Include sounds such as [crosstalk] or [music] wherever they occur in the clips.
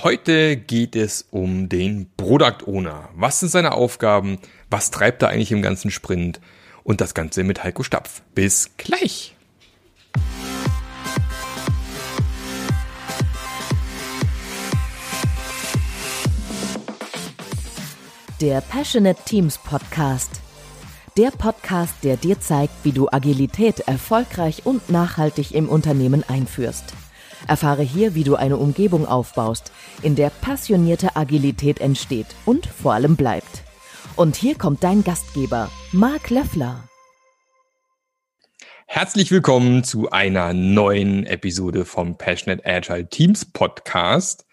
Heute geht es um den Product Owner. Was sind seine Aufgaben? Was treibt er eigentlich im ganzen Sprint? Und das Ganze mit Heiko Stapf. Bis gleich! Der Passionate Teams Podcast. Der Podcast, der dir zeigt, wie du Agilität erfolgreich und nachhaltig im Unternehmen einführst. Erfahre hier, wie du eine Umgebung aufbaust, in der passionierte Agilität entsteht und vor allem bleibt. Und hier kommt dein Gastgeber, Marc Löffler. Herzlich willkommen zu einer neuen Episode vom Passionate Agile Teams Podcast.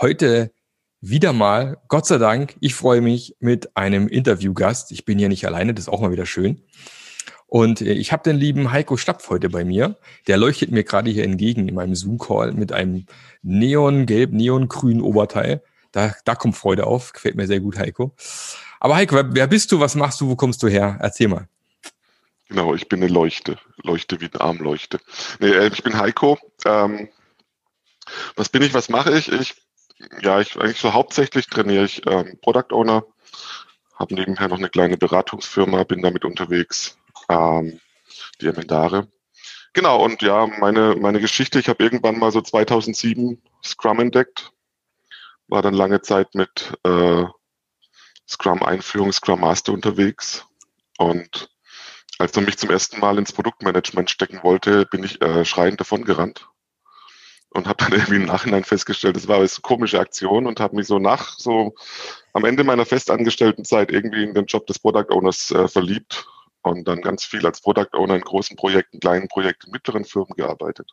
Heute wieder mal, Gott sei Dank, ich freue mich mit einem Interviewgast. Ich bin hier nicht alleine, das ist auch mal wieder schön. Und äh, ich habe den lieben Heiko Stapf heute bei mir. Der leuchtet mir gerade hier entgegen in meinem Zoom-Call mit einem neongelb, neongrünen Oberteil. Da, da kommt Freude auf. Gefällt mir sehr gut, Heiko. Aber Heiko, wer bist du? Was machst du? Wo kommst du her? Erzähl mal. Genau, ich bin eine Leuchte. Leuchte wie eine Armleuchte. Nee, äh, ich bin Heiko. Ähm, was bin ich? Was mache ich? Ich, ja, ich eigentlich so hauptsächlich trainiere ich ähm, Product Owner, habe nebenher noch eine kleine Beratungsfirma, bin damit unterwegs, ähm, die Emendare. Genau, und ja, meine, meine Geschichte, ich habe irgendwann mal so 2007 Scrum entdeckt, war dann lange Zeit mit äh, Scrum-Einführung, Scrum Master unterwegs. Und als man mich zum ersten Mal ins Produktmanagement stecken wollte, bin ich äh, schreiend davon gerannt und habe dann [laughs] irgendwie im Nachhinein festgestellt, das war eine komische Aktion und habe mich so nach so am Ende meiner festangestellten Zeit irgendwie in den Job des Product Owners äh, verliebt und dann ganz viel als Product Owner in großen Projekten, kleinen Projekten, mittleren Firmen gearbeitet.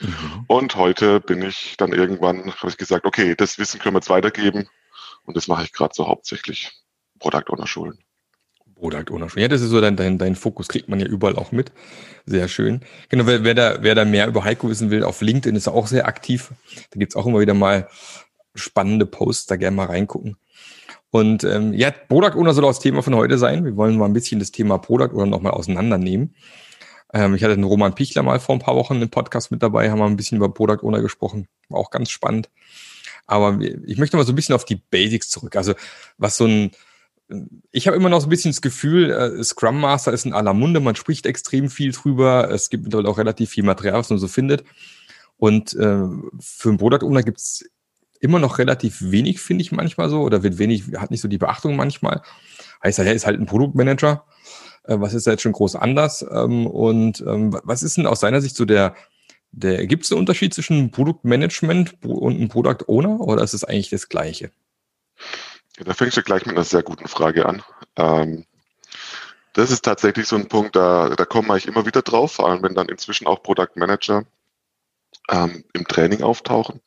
Mhm. Und heute bin ich dann irgendwann, habe ich gesagt, okay, das Wissen können wir jetzt weitergeben und das mache ich gerade so hauptsächlich, Product Owner Schulen. Product Owner Schulen. Ja, das ist so dein, dein, dein Fokus, kriegt man ja überall auch mit. Sehr schön. Genau, wer, wer, da, wer da mehr über Heiko wissen will, auf LinkedIn ist er auch sehr aktiv. Da gibt's auch immer wieder mal spannende Posts, da gerne mal reingucken. Und ähm, ja, Product Owner soll auch das Thema von heute sein. Wir wollen mal ein bisschen das Thema Product Owner nochmal auseinandernehmen. Ähm, ich hatte den Roman Pichler mal vor ein paar Wochen im Podcast mit dabei, haben wir ein bisschen über Product Owner gesprochen. War auch ganz spannend. Aber ich möchte mal so ein bisschen auf die Basics zurück. Also was so ein, ich habe immer noch so ein bisschen das Gefühl, äh, Scrum Master ist in aller Munde, man spricht extrem viel drüber. Es gibt mittlerweile auch relativ viel Material, was man so findet. Und äh, für einen Product Owner gibt es immer noch relativ wenig, finde ich manchmal so, oder wird wenig, hat nicht so die Beachtung manchmal. Heißt, er ist halt ein Produktmanager. Äh, was ist da jetzt schon groß anders? Ähm, und ähm, was ist denn aus seiner Sicht so der, der, gibt es einen Unterschied zwischen Produktmanagement und einem Product Owner oder ist es eigentlich das Gleiche? Ja, da fängst du gleich mit einer sehr guten Frage an. Ähm, das ist tatsächlich so ein Punkt, da, da wir eigentlich immer wieder drauf, vor allem wenn dann inzwischen auch Product Manager ähm, im Training auftauchen.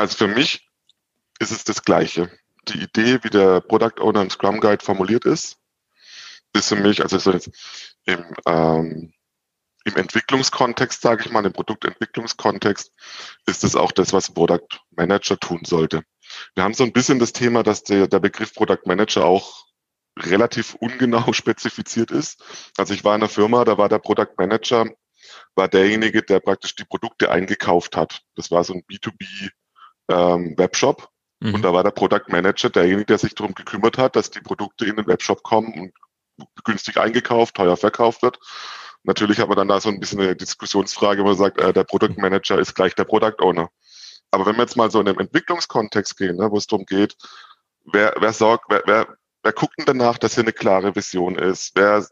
Also für mich ist es das Gleiche. Die Idee, wie der Product Owner im Scrum Guide formuliert ist, ist für mich, also so jetzt im, ähm, im Entwicklungskontext, sage ich mal, im Produktentwicklungskontext, ist es auch das, was ein Product Manager tun sollte. Wir haben so ein bisschen das Thema, dass der, der Begriff Product Manager auch relativ ungenau [laughs] spezifiziert ist. Also ich war in einer Firma, da war der Product Manager, war derjenige, der praktisch die Produkte eingekauft hat. Das war so ein B2B ähm, Webshop. Mhm. Und da war der Product Manager derjenige, der sich darum gekümmert hat, dass die Produkte in den Webshop kommen und günstig eingekauft, teuer verkauft wird. Natürlich hat man dann da so ein bisschen eine Diskussionsfrage, wo man sagt, äh, der Product Manager ist gleich der Product Owner. Aber wenn wir jetzt mal so in einem Entwicklungskontext gehen, ne, wo es darum geht, wer, wer sorgt, wer, wer, wer guckt denn danach, dass hier eine klare Vision ist? Wer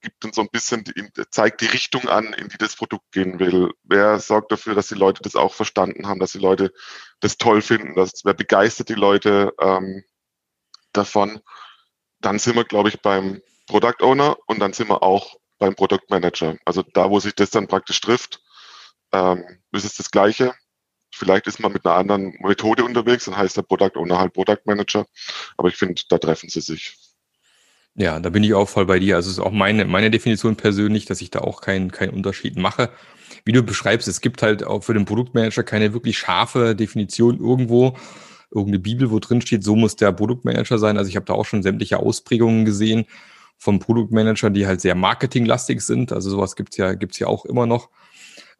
gibt uns so ein bisschen, die, zeigt die Richtung an, in die das Produkt gehen will. Wer sorgt dafür, dass die Leute das auch verstanden haben, dass die Leute das toll finden, dass, wer begeistert die Leute ähm, davon. Dann sind wir, glaube ich, beim Product Owner und dann sind wir auch beim Product Manager. Also da, wo sich das dann praktisch trifft, ähm, ist es das Gleiche. Vielleicht ist man mit einer anderen Methode unterwegs, dann heißt der Product Owner halt Product Manager. Aber ich finde, da treffen sie sich. Ja, da bin ich auch voll bei dir. Also es ist auch meine, meine Definition persönlich, dass ich da auch keinen keinen Unterschied mache. Wie du beschreibst, es gibt halt auch für den Produktmanager keine wirklich scharfe Definition irgendwo, irgendeine Bibel, wo drin steht, so muss der Produktmanager sein. Also ich habe da auch schon sämtliche Ausprägungen gesehen vom Produktmanager, die halt sehr marketinglastig sind. Also sowas gibt's ja, gibt's ja auch immer noch.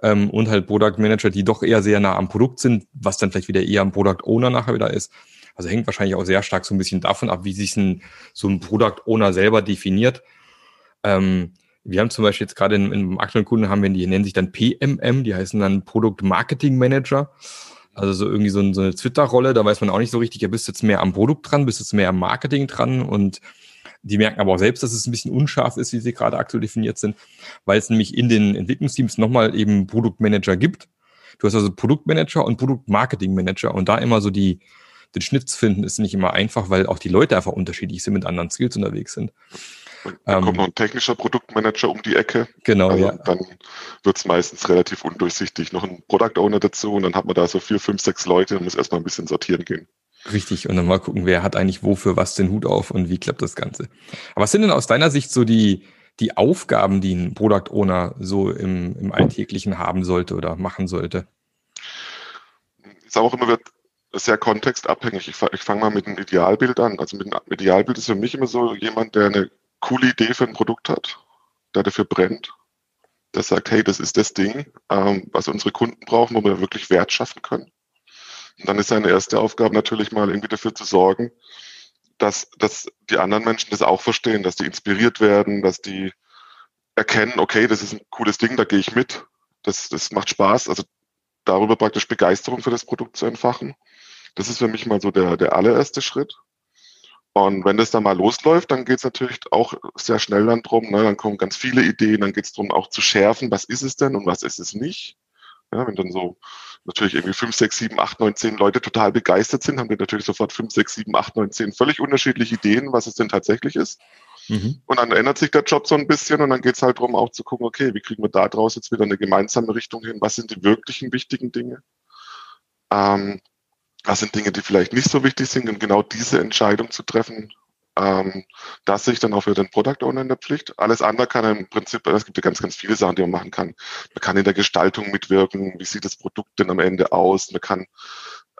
ähm, und halt Product Manager, die doch eher sehr nah am Produkt sind, was dann vielleicht wieder eher am Product Owner nachher wieder ist. Also hängt wahrscheinlich auch sehr stark so ein bisschen davon ab, wie sich ein, so ein Product Owner selber definiert. Ähm, wir haben zum Beispiel jetzt gerade in, in aktuellen Kunden haben wir, die nennen sich dann PMM, die heißen dann Product Marketing Manager. Also so irgendwie so, so eine Twitter-Rolle, da weiß man auch nicht so richtig, ja, bist jetzt mehr am Produkt dran, bist jetzt mehr am Marketing dran und die merken aber auch selbst, dass es ein bisschen unscharf ist, wie sie gerade aktuell definiert sind, weil es nämlich in den Entwicklungsteams nochmal eben Produktmanager gibt. Du hast also Produktmanager und Produktmarketingmanager und da immer so die, den Schnitt zu finden, ist nicht immer einfach, weil auch die Leute einfach unterschiedlich sind, mit anderen Skills unterwegs sind. Dann ähm, kommt noch ein technischer Produktmanager um die Ecke. Genau, also ja. Dann wird es meistens relativ undurchsichtig. Noch ein Product Owner dazu und dann hat man da so vier, fünf, sechs Leute und muss erstmal ein bisschen sortieren gehen. Richtig, und dann mal gucken, wer hat eigentlich wofür was den Hut auf und wie klappt das Ganze. Aber was sind denn aus deiner Sicht so die, die Aufgaben, die ein Product Owner so im, im Alltäglichen haben sollte oder machen sollte? Ist auch immer sehr kontextabhängig. Ich, ich fange mal mit einem Idealbild an. Also mit einem Idealbild ist für mich immer so jemand, der eine coole Idee für ein Produkt hat, der dafür brennt, der sagt, hey, das ist das Ding, ähm, was unsere Kunden brauchen, wo wir wirklich Wert schaffen können. Und dann ist seine erste Aufgabe natürlich mal irgendwie dafür zu sorgen, dass, dass die anderen Menschen das auch verstehen, dass die inspiriert werden, dass die erkennen, okay, das ist ein cooles Ding, da gehe ich mit, das, das macht Spaß. Also darüber praktisch Begeisterung für das Produkt zu entfachen. Das ist für mich mal so der, der allererste Schritt. Und wenn das dann mal losläuft, dann geht es natürlich auch sehr schnell dann drum. Ne? Dann kommen ganz viele Ideen, dann geht es darum, auch zu schärfen, was ist es denn und was ist es nicht. Ja, wenn dann so natürlich irgendwie 5, 6, 7, 8, 9, 10 Leute total begeistert sind, haben wir natürlich sofort 5, 6, 7, 8, 9, 10 völlig unterschiedliche Ideen, was es denn tatsächlich ist. Mhm. Und dann ändert sich der Job so ein bisschen und dann geht es halt darum, auch zu gucken, okay, wie kriegen wir da draus jetzt wieder eine gemeinsame Richtung hin? Was sind die wirklichen wichtigen Dinge? Ähm, was sind Dinge, die vielleicht nicht so wichtig sind und genau diese Entscheidung zu treffen, ähm, das sehe ich dann auch für den Product Owner in der Pflicht. Alles andere kann er im Prinzip, es gibt ja ganz, ganz viele Sachen, die man machen kann. Man kann in der Gestaltung mitwirken, wie sieht das Produkt denn am Ende aus, man kann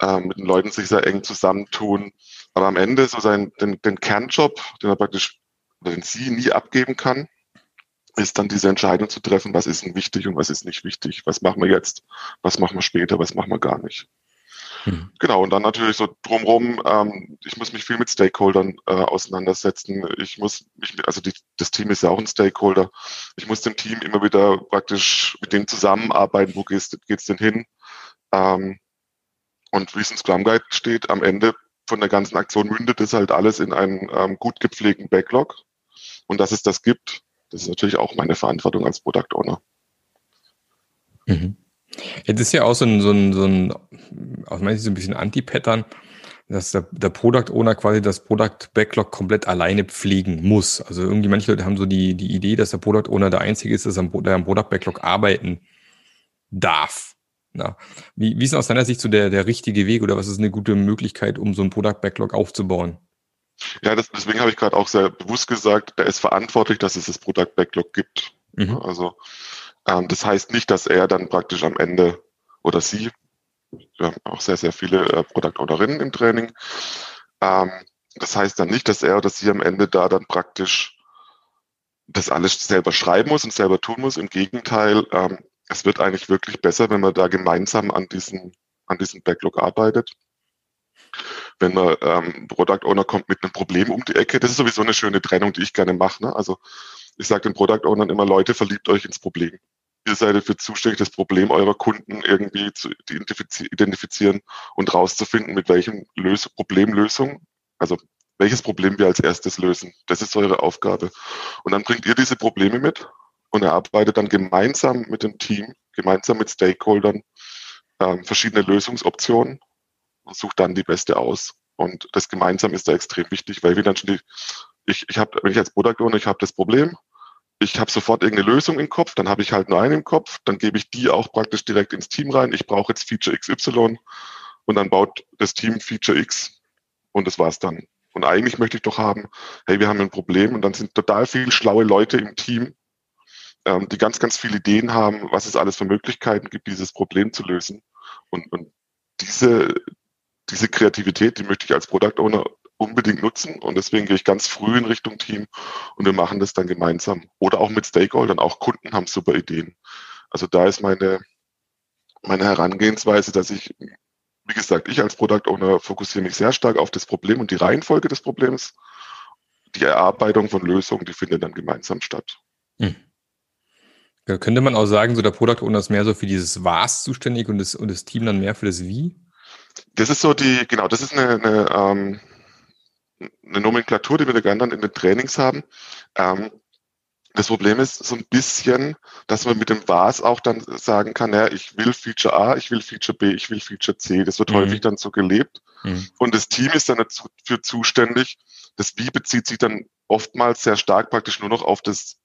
ähm, mit den Leuten sich sehr eng zusammentun, aber am Ende so sein, den, den Kernjob, den er praktisch, den sie nie abgeben kann, ist dann diese Entscheidung zu treffen, was ist denn wichtig und was ist nicht wichtig, was machen wir jetzt, was machen wir später, was machen wir gar nicht. Mhm. Genau, und dann natürlich so drumherum, ähm, ich muss mich viel mit Stakeholdern äh, auseinandersetzen. Ich muss mich, also die, das Team ist ja auch ein Stakeholder. Ich muss dem Team immer wieder praktisch mit dem zusammenarbeiten, wo geht es denn hin? Ähm, und wie es im Scrum Guide steht, am Ende von der ganzen Aktion mündet es halt alles in einen ähm, gut gepflegten Backlog. Und dass es das gibt, das ist natürlich auch meine Verantwortung als Product Owner. Mhm. Jetzt ist ja auch so ein, so ein, so ein aus meiner Sicht so ein bisschen Anti-Pattern, dass der, der Product Owner quasi das Product Backlog komplett alleine pflegen muss. Also irgendwie manche Leute haben so die, die Idee, dass der Product Owner der Einzige ist, der am Product Backlog arbeiten darf. Na, wie, wie ist aus deiner Sicht so der, der richtige Weg oder was ist eine gute Möglichkeit, um so ein Product Backlog aufzubauen? Ja, das, deswegen habe ich gerade auch sehr bewusst gesagt, der ist verantwortlich, dass es das Product Backlog gibt. Mhm. Also ähm, das heißt nicht, dass er dann praktisch am Ende oder sie, wir haben auch sehr, sehr viele äh, Product Ownerinnen im Training, ähm, das heißt dann nicht, dass er oder sie am Ende da dann praktisch das alles selber schreiben muss und selber tun muss. Im Gegenteil, ähm, es wird eigentlich wirklich besser, wenn man da gemeinsam an diesem, an diesem Backlog arbeitet. Wenn man ähm, Product Owner kommt mit einem Problem um die Ecke, das ist sowieso eine schöne Trennung, die ich gerne mache. Ne? Also ich sage den Product Ownern immer, Leute, verliebt euch ins Problem ihr seid dafür zuständig, das Problem eurer Kunden irgendwie zu identifizieren und rauszufinden, mit welchem Lös Problemlösung, also welches Problem wir als erstes lösen. Das ist eure Aufgabe. Und dann bringt ihr diese Probleme mit und erarbeitet dann gemeinsam mit dem Team, gemeinsam mit Stakeholdern ähm, verschiedene Lösungsoptionen und sucht dann die beste aus. Und das gemeinsam ist da extrem wichtig, weil wir dann schon die, ich, ich habe, wenn ich als Product Owner, ich habe das Problem, ich habe sofort irgendeine Lösung im Kopf, dann habe ich halt nur einen im Kopf, dann gebe ich die auch praktisch direkt ins Team rein. Ich brauche jetzt Feature XY und dann baut das Team Feature X und das war's dann. Und eigentlich möchte ich doch haben, hey, wir haben ein Problem und dann sind total viele schlaue Leute im Team, ähm, die ganz, ganz viele Ideen haben, was es alles für Möglichkeiten gibt, dieses Problem zu lösen. Und, und diese, diese Kreativität, die möchte ich als Product Owner unbedingt nutzen und deswegen gehe ich ganz früh in Richtung Team und wir machen das dann gemeinsam. Oder auch mit Stakeholdern, auch Kunden haben super Ideen. Also da ist meine, meine Herangehensweise, dass ich, wie gesagt, ich als Product Owner fokussiere mich sehr stark auf das Problem und die Reihenfolge des Problems. Die Erarbeitung von Lösungen, die findet dann gemeinsam statt. Hm. Ja, könnte man auch sagen, so der Product Owner ist mehr so für dieses Was zuständig und das, und das Team dann mehr für das Wie? Das ist so die, genau, das ist eine, eine, ähm, eine Nomenklatur, die wir dann in den Trainings haben. Ähm, das Problem ist so ein bisschen, dass man mit dem Was auch dann sagen kann, ja, ich will Feature A, ich will Feature B, ich will Feature C. Das wird mhm. häufig dann so gelebt. Mhm. Und das Team ist dann dafür zuständig. Das Wie bezieht sich dann oftmals sehr stark praktisch nur noch auf das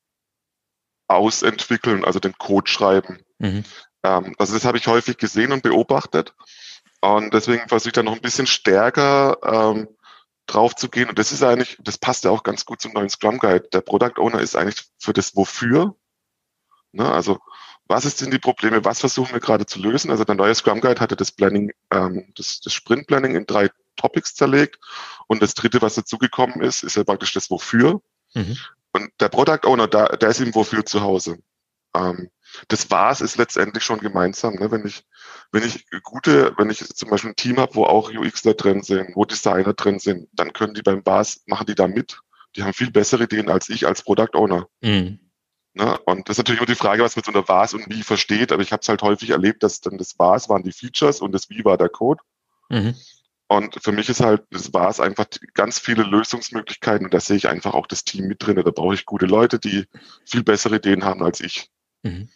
Ausentwickeln, also den Code schreiben. Mhm. Ähm, also das habe ich häufig gesehen und beobachtet. Und deswegen versuche ich dann noch ein bisschen stärker ähm, drauf zu gehen. Und das ist eigentlich, das passt ja auch ganz gut zum neuen Scrum Guide. Der Product Owner ist eigentlich für das Wofür. Ne? Also was ist denn die Probleme? Was versuchen wir gerade zu lösen? Also der neue Scrum Guide hatte das Planning, ähm, das, das Sprint Planning in drei Topics zerlegt. Und das dritte, was dazugekommen ist, ist ja praktisch das Wofür. Mhm. Und der Product Owner, da, der ist im Wofür zu Hause. Ähm, das Was ist letztendlich schon gemeinsam. Ne? Wenn ich, wenn ich gute, wenn ich zum Beispiel ein Team habe, wo auch UXler drin sind, wo Designer drin sind, dann können die beim Was, machen die da mit. Die haben viel bessere Ideen als ich als Product Owner. Mhm. Ne? Und das ist natürlich nur die Frage, was man so unter Was und Wie versteht. Aber ich habe es halt häufig erlebt, dass dann das Was waren die Features und das Wie war der Code. Mhm. Und für mich ist halt, das war es einfach ganz viele Lösungsmöglichkeiten und da sehe ich einfach auch das Team mit drin. Da brauche ich gute Leute, die viel bessere Ideen haben als ich. Mhm.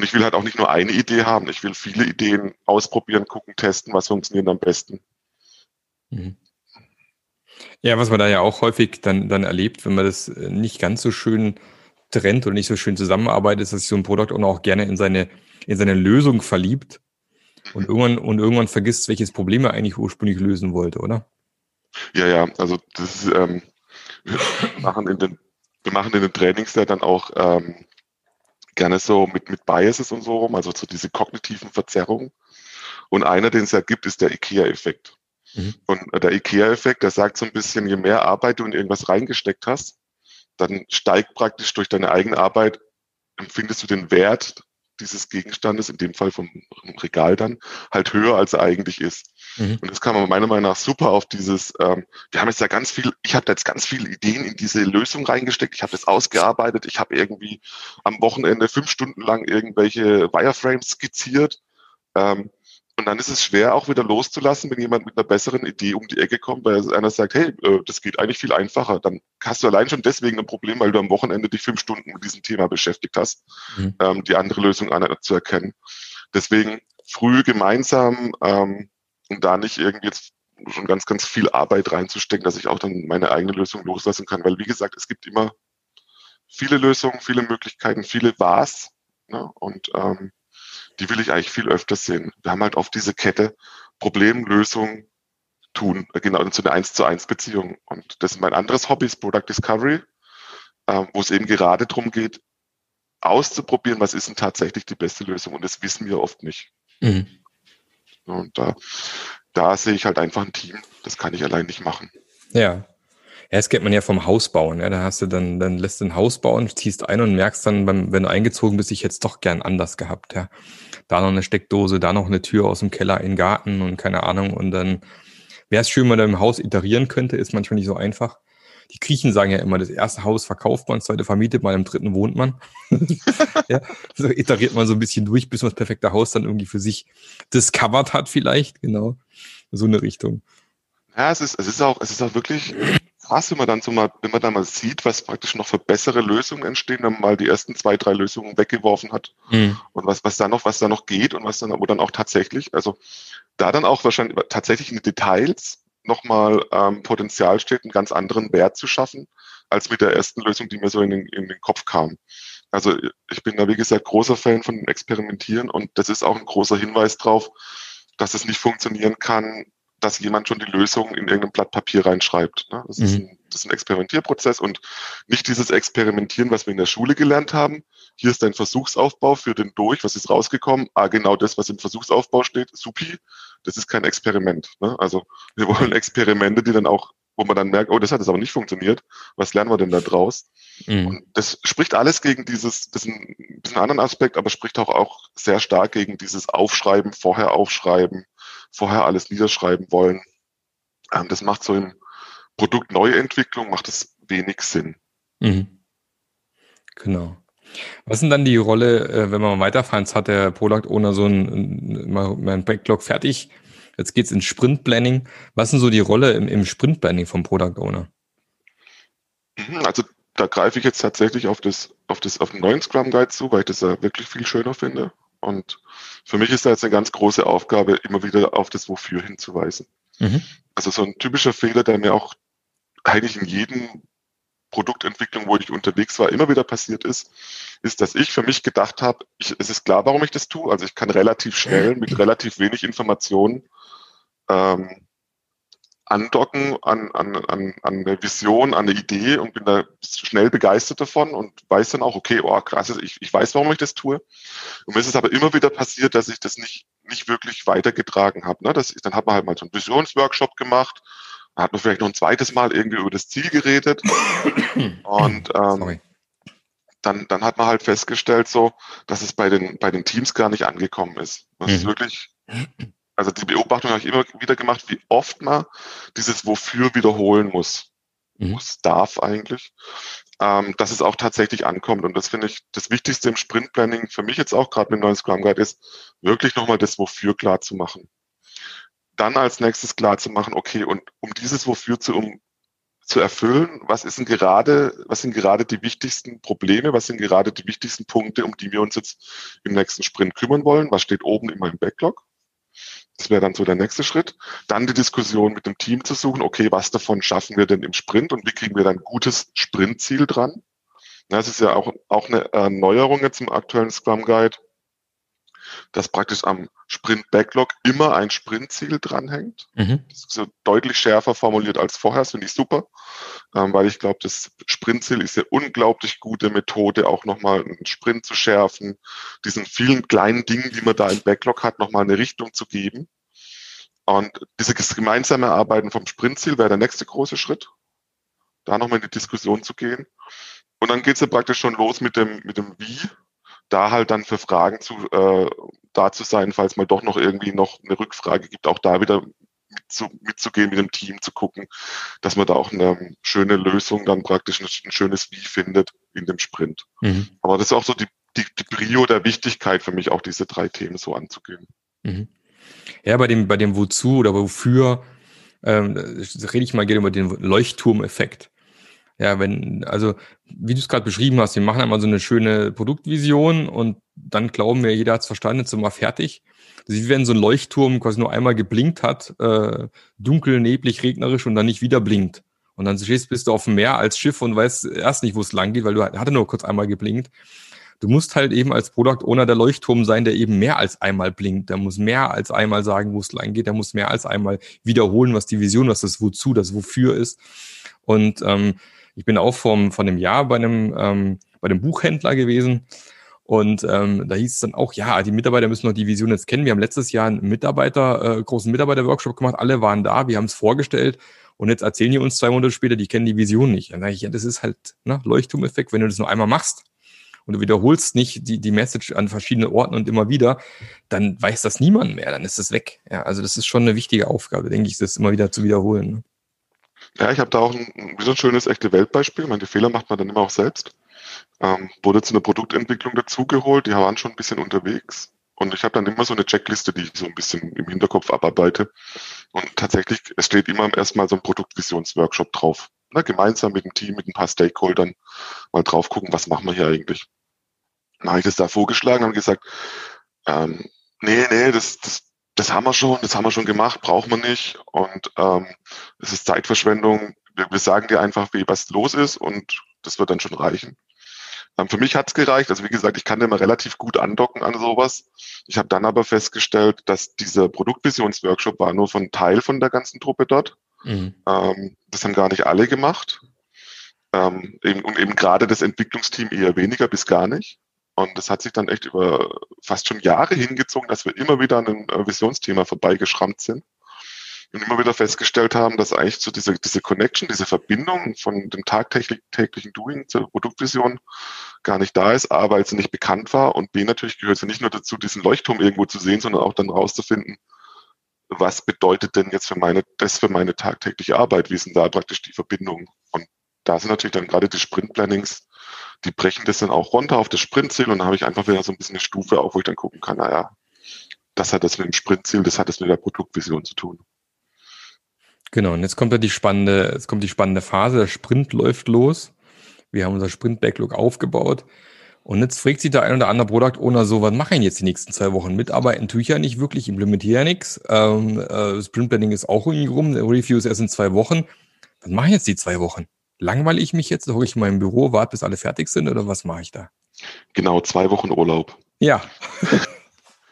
Und ich will halt auch nicht nur eine Idee haben, ich will viele Ideen ausprobieren, gucken, testen, was funktioniert am besten. Mhm. Ja, was man da ja auch häufig dann, dann erlebt, wenn man das äh, nicht ganz so schön trennt oder nicht so schön zusammenarbeitet, ist, dass sich so ein Produkt auch gerne in seine, in seine Lösung verliebt und irgendwann, und irgendwann vergisst, welches Problem er eigentlich ursprünglich lösen wollte, oder? Ja, ja, also das ist, ähm, wir machen in den, wir machen in den Trainings ja dann auch ähm, gerne so mit, mit Biases und so rum, also so diese kognitiven Verzerrungen. Und einer, den es ja gibt, ist der IKEA-Effekt. Mhm. Und der IKEA-Effekt, der sagt so ein bisschen, je mehr Arbeit du in irgendwas reingesteckt hast, dann steigt praktisch durch deine eigene Arbeit, empfindest du den Wert dieses Gegenstandes, in dem Fall vom Regal dann, halt höher, als er eigentlich ist. Mhm. Und das kann man meiner Meinung nach super auf dieses, ähm, wir haben jetzt ja ganz viel, ich habe jetzt ganz viele Ideen in diese Lösung reingesteckt, ich habe das ausgearbeitet, ich habe irgendwie am Wochenende fünf Stunden lang irgendwelche Wireframes skizziert. Ähm, und dann ist es schwer, auch wieder loszulassen, wenn jemand mit einer besseren Idee um die Ecke kommt, weil einer sagt, hey, äh, das geht eigentlich viel einfacher. Dann hast du allein schon deswegen ein Problem, weil du am Wochenende dich fünf Stunden mit diesem Thema beschäftigt hast, mhm. ähm, die andere Lösung zu erkennen. Deswegen früh gemeinsam ähm, und da nicht irgendwie jetzt schon ganz, ganz viel Arbeit reinzustecken, dass ich auch dann meine eigene Lösung loslassen kann. Weil, wie gesagt, es gibt immer viele Lösungen, viele Möglichkeiten, viele Was. Ne? Und ähm, die will ich eigentlich viel öfter sehen. Wir haben halt oft diese Kette Problemlösung tun, äh, genau zu einer 1 zu 1 Beziehung. Und das ist mein anderes Hobby, ist Product Discovery, äh, wo es eben gerade darum geht, auszuprobieren, was ist denn tatsächlich die beste Lösung. Und das wissen wir oft nicht. Mhm. Und da, da sehe ich halt einfach ein Team, das kann ich allein nicht machen. Ja. Ja, das kennt man ja vom Haus bauen. Ja. Da hast du dann, dann lässt du ein Haus bauen, ziehst ein und merkst dann, beim, wenn du eingezogen bist, ich es doch gern anders gehabt. Ja. Da noch eine Steckdose, da noch eine Tür aus dem Keller in den Garten und keine Ahnung. Und dann wäre es schön, wenn man im Haus iterieren könnte, ist manchmal nicht so einfach. Die Griechen sagen ja immer, das erste Haus verkauft man, das zweite vermietet man, im dritten wohnt man. [laughs] ja, so iteriert man so ein bisschen durch, bis man das perfekte Haus dann irgendwie für sich discovered hat vielleicht, genau. So eine Richtung. Ja, es ist, es ist auch, es ist auch wirklich krass, wenn man dann so mal, wenn man dann mal sieht, was praktisch noch für bessere Lösungen entstehen, wenn man mal die ersten zwei, drei Lösungen weggeworfen hat mhm. und was, was da noch, was da noch geht und was dann, wo dann auch tatsächlich, also da dann auch wahrscheinlich tatsächlich in den Details nochmal ähm, Potenzial steht, einen ganz anderen Wert zu schaffen, als mit der ersten Lösung, die mir so in den, in den Kopf kam. Also ich bin da, wie gesagt, großer Fan von Experimentieren und das ist auch ein großer Hinweis drauf, dass es nicht funktionieren kann, dass jemand schon die Lösung in irgendein Blatt Papier reinschreibt. Ne? Das, mhm. ist ein, das ist ein Experimentierprozess und nicht dieses Experimentieren, was wir in der Schule gelernt haben. Hier ist ein Versuchsaufbau für den durch, was ist rausgekommen? Ah, genau das, was im Versuchsaufbau steht, supi. Das ist kein Experiment. Ne? Also wir wollen Experimente, die dann auch, wo man dann merkt, oh, das hat jetzt aber nicht funktioniert. Was lernen wir denn da draus? Mhm. Und das spricht alles gegen dieses, das ist ein bisschen anderen Aspekt, aber spricht auch, auch sehr stark gegen dieses Aufschreiben, vorher aufschreiben, vorher alles niederschreiben wollen. Ähm, das macht so in Produktneuentwicklung macht es wenig Sinn. Mhm. Genau. Was denn dann die Rolle, äh, wenn man weiterfahren, jetzt hat der Product Owner so ein, Backlog fertig, jetzt geht's ins Sprint Planning. Was denn so die Rolle im, im Sprint Planning vom Product Owner? Mhm, also da greife ich jetzt tatsächlich auf das, auf das, auf den neuen Scrum Guide zu, weil ich das ja wirklich viel schöner finde. Und für mich ist da jetzt eine ganz große Aufgabe, immer wieder auf das Wofür hinzuweisen. Mhm. Also so ein typischer Fehler, der mir auch eigentlich in jedem Produktentwicklung, wo ich unterwegs war, immer wieder passiert ist, ist, dass ich für mich gedacht habe, ich, es ist klar, warum ich das tue. Also ich kann relativ schnell mit relativ wenig Informationen ähm, andocken an, an, an, an eine Vision, an eine Idee und bin da schnell begeistert davon und weiß dann auch, okay, oh krass, ich, ich weiß, warum ich das tue. Und mir ist es aber immer wieder passiert, dass ich das nicht, nicht wirklich weitergetragen habe. Ne? Das, dann hat man halt mal so einen Visionsworkshop gemacht, dann hat man vielleicht noch ein zweites Mal irgendwie über das Ziel geredet und [coughs] ähm, dann, dann hat man halt festgestellt, so, dass es bei den, bei den Teams gar nicht angekommen ist. Das mhm. ist wirklich [coughs] also die Beobachtung habe ich immer wieder gemacht, wie oft man dieses Wofür wiederholen muss. Mhm. Muss, darf eigentlich, ähm, dass es auch tatsächlich ankommt. Und das finde ich das Wichtigste im Sprintplanning für mich jetzt auch gerade mit dem neuen Scrum Guide ist, wirklich nochmal das Wofür klar zu machen. Dann als nächstes klar zu machen, okay, und um dieses Wofür zu, um, zu erfüllen, was ist denn gerade, was sind gerade die wichtigsten Probleme, was sind gerade die wichtigsten Punkte, um die wir uns jetzt im nächsten Sprint kümmern wollen, was steht oben in meinem Backlog? Das wäre dann so der nächste Schritt. Dann die Diskussion mit dem Team zu suchen, okay, was davon schaffen wir denn im Sprint und wie kriegen wir dann gutes Sprintziel dran? Das ist ja auch, auch eine Erneuerung jetzt im aktuellen Scrum Guide, dass praktisch am Sprint Backlog immer ein Sprintziel dranhängt. Mhm. Das ist so deutlich schärfer formuliert als vorher, das finde ich super, ähm, weil ich glaube, das Sprintziel ist eine unglaublich gute Methode, auch nochmal einen Sprint zu schärfen, diesen vielen kleinen Dingen, die man da im Backlog hat, nochmal eine Richtung zu geben. Und dieses gemeinsame Arbeiten vom Sprintziel wäre der nächste große Schritt, da nochmal in die Diskussion zu gehen. Und dann geht es ja praktisch schon los mit dem, mit dem Wie da halt dann für Fragen zu, äh, da zu sein, falls mal doch noch irgendwie noch eine Rückfrage gibt, auch da wieder mitzu, mitzugehen mit dem Team, zu gucken, dass man da auch eine schöne Lösung dann praktisch ein, ein schönes Wie findet in dem Sprint. Mhm. Aber das ist auch so die, die, die Brio der Wichtigkeit für mich, auch diese drei Themen so anzugehen. Mhm. Ja, bei dem, bei dem Wozu oder Wofür ähm, rede ich mal gerne über den Leuchtturmeffekt. Ja, wenn, also wie du es gerade beschrieben hast, wir machen einmal so eine schöne Produktvision und dann glauben wir, jeder hat es verstanden, jetzt sind wir fertig. Das ist wie wenn so ein Leuchtturm quasi nur einmal geblinkt hat, äh, dunkel, neblig, regnerisch und dann nicht wieder blinkt. Und dann stehst, bist du auf dem Meer als Schiff und weißt erst nicht, wo es lang geht, weil du hatte nur kurz einmal geblinkt. Du musst halt eben als Product Owner der Leuchtturm sein, der eben mehr als einmal blinkt. Der muss mehr als einmal sagen, wo es lang geht. Der muss mehr als einmal wiederholen, was die Vision, was das Wozu, das Wofür ist. Und ähm, ich bin auch vom, von einem Jahr bei einem, ähm, bei einem Buchhändler gewesen. Und ähm, da hieß es dann auch, ja, die Mitarbeiter müssen noch die Vision jetzt kennen. Wir haben letztes Jahr einen Mitarbeiter, äh, großen Mitarbeiter-Workshop gemacht, alle waren da, wir haben es vorgestellt und jetzt erzählen die uns zwei Monate später, die kennen die Vision nicht. Dann sage ich, ja, das ist halt ne, Leuchtturmeffekt, wenn du das nur einmal machst und du wiederholst nicht die, die Message an verschiedenen Orten und immer wieder, dann weiß das niemand mehr, dann ist es weg. Ja, also das ist schon eine wichtige Aufgabe, denke ich, das immer wieder zu wiederholen. Ja, ich habe da auch ein, ein schönes echte Weltbeispiel. Meine Fehler macht man dann immer auch selbst. Ähm, wurde zu einer Produktentwicklung dazugeholt, die waren schon ein bisschen unterwegs. Und ich habe dann immer so eine Checkliste, die ich so ein bisschen im Hinterkopf abarbeite. Und tatsächlich, es steht immer erstmal so ein Produktvisionsworkshop drauf. Na, gemeinsam mit dem Team, mit ein paar Stakeholdern mal drauf gucken, was machen wir hier eigentlich. Dann habe ich das da vorgeschlagen und gesagt, ähm, nee, nee, das, das, das haben wir schon, das haben wir schon gemacht, braucht man nicht. Und ähm, es ist Zeitverschwendung. Wir, wir sagen dir einfach, wie was los ist und das wird dann schon reichen. Ähm, für mich hat's gereicht. Also wie gesagt, ich kann immer relativ gut andocken an sowas. Ich habe dann aber festgestellt, dass dieser Produktvisionsworkshop war nur von Teil von der ganzen Truppe dort. Mhm. Ähm, das haben gar nicht alle gemacht. Ähm, eben, und eben gerade das Entwicklungsteam eher weniger bis gar nicht. Und das hat sich dann echt über fast schon Jahre hingezogen, dass wir immer wieder an einem äh, Visionsthema vorbeigeschrammt sind. und immer wieder festgestellt haben, dass eigentlich so diese, diese Connection, diese Verbindung von dem tagtäglichen Doing zur Produktvision gar nicht da ist. A, weil sie nicht bekannt war und B, natürlich gehört sie nicht nur dazu, diesen Leuchtturm irgendwo zu sehen, sondern auch dann rauszufinden, was bedeutet denn jetzt für meine, das für meine tagtägliche Arbeit? Wie ist denn da praktisch die Verbindung? Und da sind natürlich dann gerade die Sprint-Plannings, die brechen das dann auch runter auf das Sprintziel und dann habe ich einfach wieder so ein bisschen eine Stufe auf, wo ich dann gucken kann, naja, das hat das mit dem Sprintziel, das hat das mit der Produktvision zu tun. Genau, und jetzt kommt ja die spannende, jetzt kommt die spannende Phase, der Sprint läuft los. Wir haben unser Sprint-Backlog aufgebaut. Und jetzt fragt sich der ein oder andere Product Owner so, was mache ich jetzt die nächsten zwei Wochen? Mitarbeiten tue ich ja nicht wirklich, implementiere ja nichts. Ähm, äh, Sprint Planning ist auch irgendwie rum, Review ist erst in zwei Wochen. Was mache ich jetzt die zwei Wochen? Langweile ich mich jetzt? Hocke ich in meinem Büro, warte, bis alle fertig sind oder was mache ich da? Genau, zwei Wochen Urlaub. Ja. [laughs]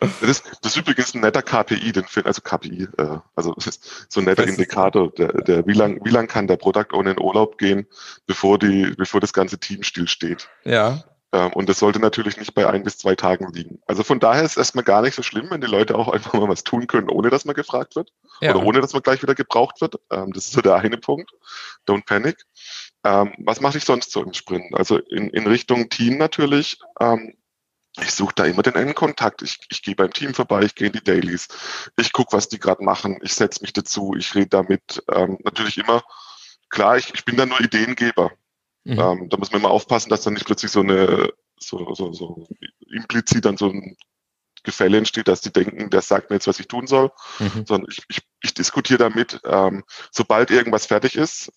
Das ist, das ist übrigens ein netter KPI, den find, also KPI, äh, also [laughs] so ein netter Indikator, der, der, wie lang, wie lang kann der Product Owner in Urlaub gehen, bevor die, bevor das ganze Team stillsteht. Ja. Ähm, und das sollte natürlich nicht bei ein bis zwei Tagen liegen. Also von daher ist es erstmal gar nicht so schlimm, wenn die Leute auch einfach mal was tun können, ohne dass man gefragt wird. Ja. Oder ohne dass man gleich wieder gebraucht wird. Ähm, das ist so der eine Punkt. Don't panic. Ähm, was mache ich sonst so im Sprint? Also in, in Richtung Team natürlich. Ähm, ich suche da immer den Endkontakt. Ich, ich gehe beim Team vorbei, ich gehe in die Dailies, ich gucke, was die gerade machen, ich setze mich dazu, ich rede damit. Ähm, natürlich immer, klar, ich, ich bin da nur Ideengeber. Mhm. Ähm, da muss man immer aufpassen, dass dann nicht plötzlich so eine, so, so, so implizit dann so ein Gefälle entsteht, dass die denken, der sagt mir jetzt, was ich tun soll, mhm. sondern ich, ich, ich diskutiere damit. Ähm, sobald irgendwas fertig ist,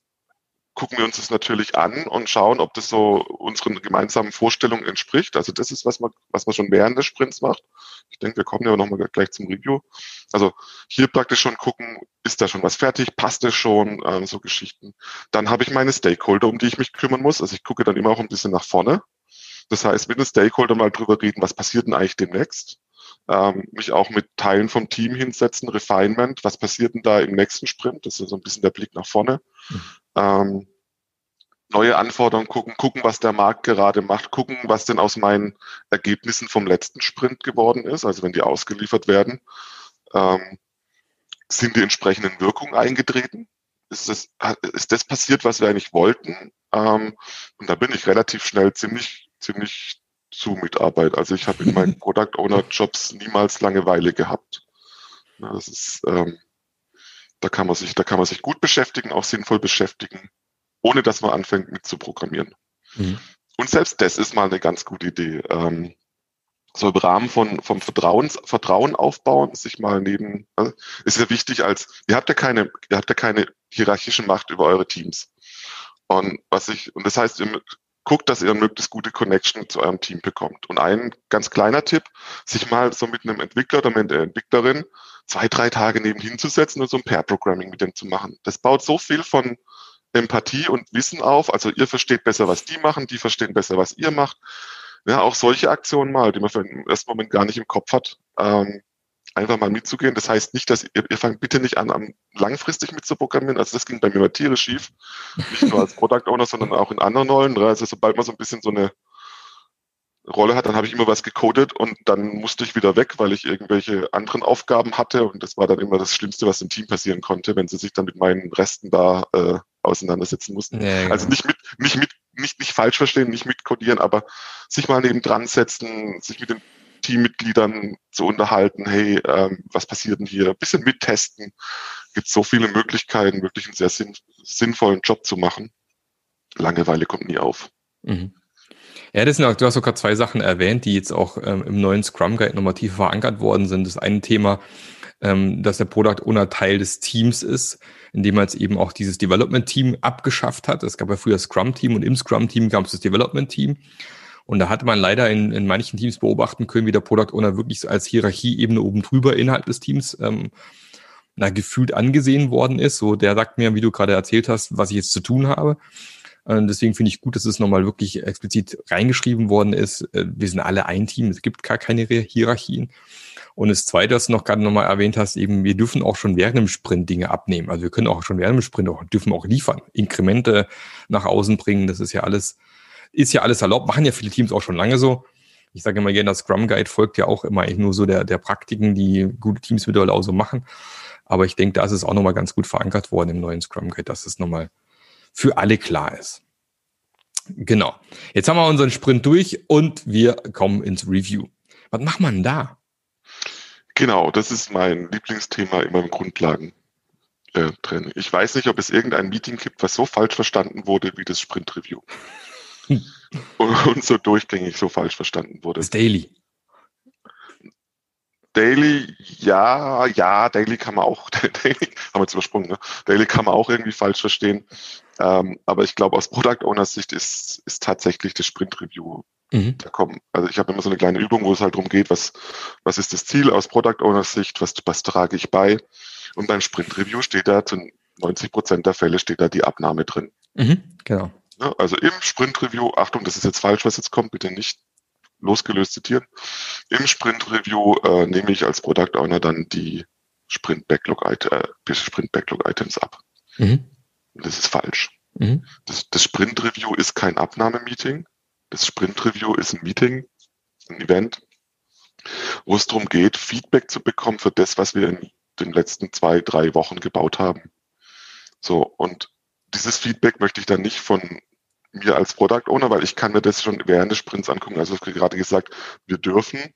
gucken wir uns das natürlich an und schauen, ob das so unseren gemeinsamen Vorstellungen entspricht. Also das ist, was man, was man schon während des Sprints macht. Ich denke, wir kommen ja nochmal gleich zum Review. Also hier praktisch schon gucken, ist da schon was fertig, passt es schon, ähm, so Geschichten. Dann habe ich meine Stakeholder, um die ich mich kümmern muss. Also ich gucke dann immer auch ein bisschen nach vorne. Das heißt, mit den Stakeholder mal drüber reden, was passiert denn eigentlich demnächst? Ähm, mich auch mit Teilen vom Team hinsetzen, Refinement, was passiert denn da im nächsten Sprint? Das ist so ein bisschen der Blick nach vorne. Ähm, neue Anforderungen gucken, gucken, was der Markt gerade macht, gucken, was denn aus meinen Ergebnissen vom letzten Sprint geworden ist, also wenn die ausgeliefert werden. Ähm, sind die entsprechenden Wirkungen eingetreten? Ist das, ist das passiert, was wir eigentlich wollten? Ähm, und da bin ich relativ schnell ziemlich, ziemlich zu mit Arbeit. Also ich habe in meinen [laughs] Product Owner Jobs niemals Langeweile gehabt. Ja, das ist, ähm, da kann man sich, da kann man sich gut beschäftigen, auch sinnvoll beschäftigen, ohne dass man anfängt mit zu programmieren. Mhm. Und selbst das ist mal eine ganz gute Idee. Ähm, so im Rahmen von, vom Vertrauens, Vertrauen aufbauen, sich mal neben, also ist ja wichtig als, ihr habt ja keine, ihr habt ja keine hierarchische Macht über eure Teams. Und was ich, und das heißt, ihr guckt, dass ihr eine möglichst gute Connection zu eurem Team bekommt. Und ein ganz kleiner Tipp, sich mal so mit einem Entwickler oder mit einer Entwicklerin zwei, drei Tage nebenhin zu setzen und so ein Pair-Programming mit dem zu machen. Das baut so viel von Empathie und Wissen auf. Also ihr versteht besser, was die machen, die verstehen besser, was ihr macht. Ja, auch solche Aktionen mal, die man für den ersten Moment gar nicht im Kopf hat, ähm, einfach mal mitzugehen. Das heißt nicht, dass ihr, ihr fangt bitte nicht an, an langfristig mitzuprogrammieren. Also das ging bei mir mal tierisch schief. Nicht nur als Product Owner, sondern auch in anderen Rollen. Also sobald man so ein bisschen so eine Rolle hat, dann habe ich immer was gecodet und dann musste ich wieder weg, weil ich irgendwelche anderen Aufgaben hatte und das war dann immer das Schlimmste, was im Team passieren konnte, wenn sie sich dann mit meinen Resten da äh, auseinandersetzen mussten. Ja, genau. Also nicht mit, nicht mit, nicht, nicht falsch verstehen, nicht mitkodieren, aber sich mal neben dran setzen, sich mit den Teammitgliedern zu unterhalten, hey, ähm, was passiert denn hier? Ein bisschen mittesten. Gibt so viele Möglichkeiten, wirklich einen sehr sinn, sinnvollen Job zu machen. Langeweile kommt nie auf. Mhm. Ja, das sind du hast sogar zwei Sachen erwähnt, die jetzt auch ähm, im neuen Scrum Guide nochmal tiefer verankert worden sind. Das eine Thema, ähm, dass der Product Owner Teil des Teams ist, indem man jetzt eben auch dieses Development Team abgeschafft hat. Es gab ja früher Scrum Team und im Scrum Team gab es das Development Team. Und da hatte man leider in, in manchen Teams beobachten können, wie der Product Owner wirklich als Hierarchieebene oben drüber innerhalb des Teams ähm, na, gefühlt angesehen worden ist. So, der sagt mir, wie du gerade erzählt hast, was ich jetzt zu tun habe. Deswegen finde ich gut, dass es nochmal wirklich explizit reingeschrieben worden ist. Äh, wir sind alle ein Team, es gibt gar keine Hierarchien. Und das Zweite, was du noch gerade nochmal erwähnt hast, eben, wir dürfen auch schon während dem Sprint Dinge abnehmen. Also wir können auch schon während dem Sprint auch, dürfen auch liefern, Inkremente nach außen bringen. Das ist ja alles, ist ja alles erlaubt, machen ja viele Teams auch schon lange so. Ich sage immer gerne, das Scrum Guide folgt ja auch immer nur so der, der Praktiken, die gute Teams mittlerweile auch so machen. Aber ich denke, da ist es auch nochmal ganz gut verankert worden im neuen Scrum Guide, dass es nochmal für alle klar ist. Genau. Jetzt haben wir unseren Sprint durch und wir kommen ins Review. Was macht man da? Genau, das ist mein Lieblingsthema in meinem Grundlagen. Äh, Ich weiß nicht, ob es irgendein Meeting gibt, was so falsch verstanden wurde wie das Sprint Review. und, [laughs] und so durchgängig so falsch verstanden wurde. Das Daily. Daily, ja, ja, Daily kann man auch, [laughs] Daily, haben wir jetzt übersprungen, ne? Daily kann man auch irgendwie falsch verstehen. Ähm, aber ich glaube, aus Product Owners Sicht ist, ist tatsächlich das Sprint Review. Mhm. Da kommen, also ich habe immer so eine kleine Übung, wo es halt darum geht, was, was ist das Ziel aus Product Owners Sicht, was, was trage ich bei. Und beim Sprint Review steht da zu 90 Prozent der Fälle steht da die Abnahme drin. Mhm, genau. Ja, also im Sprint Review, Achtung, das ist jetzt falsch, was jetzt kommt, bitte nicht losgelöst zitieren. Im Sprint Review äh, nehme ich als Product Owner dann die Sprint Backlog, äh, Sprint Backlog Items ab. Mhm. Das ist falsch. Mhm. Das, das Sprint Review ist kein Abnahmemeeting. Das Sprint Review ist ein Meeting, ein Event, wo es darum geht, Feedback zu bekommen für das, was wir in den letzten zwei, drei Wochen gebaut haben. So, und dieses Feedback möchte ich dann nicht von mir als Product Owner, weil ich kann mir das schon während des Sprints angucken. Also ich habe gerade gesagt, wir dürfen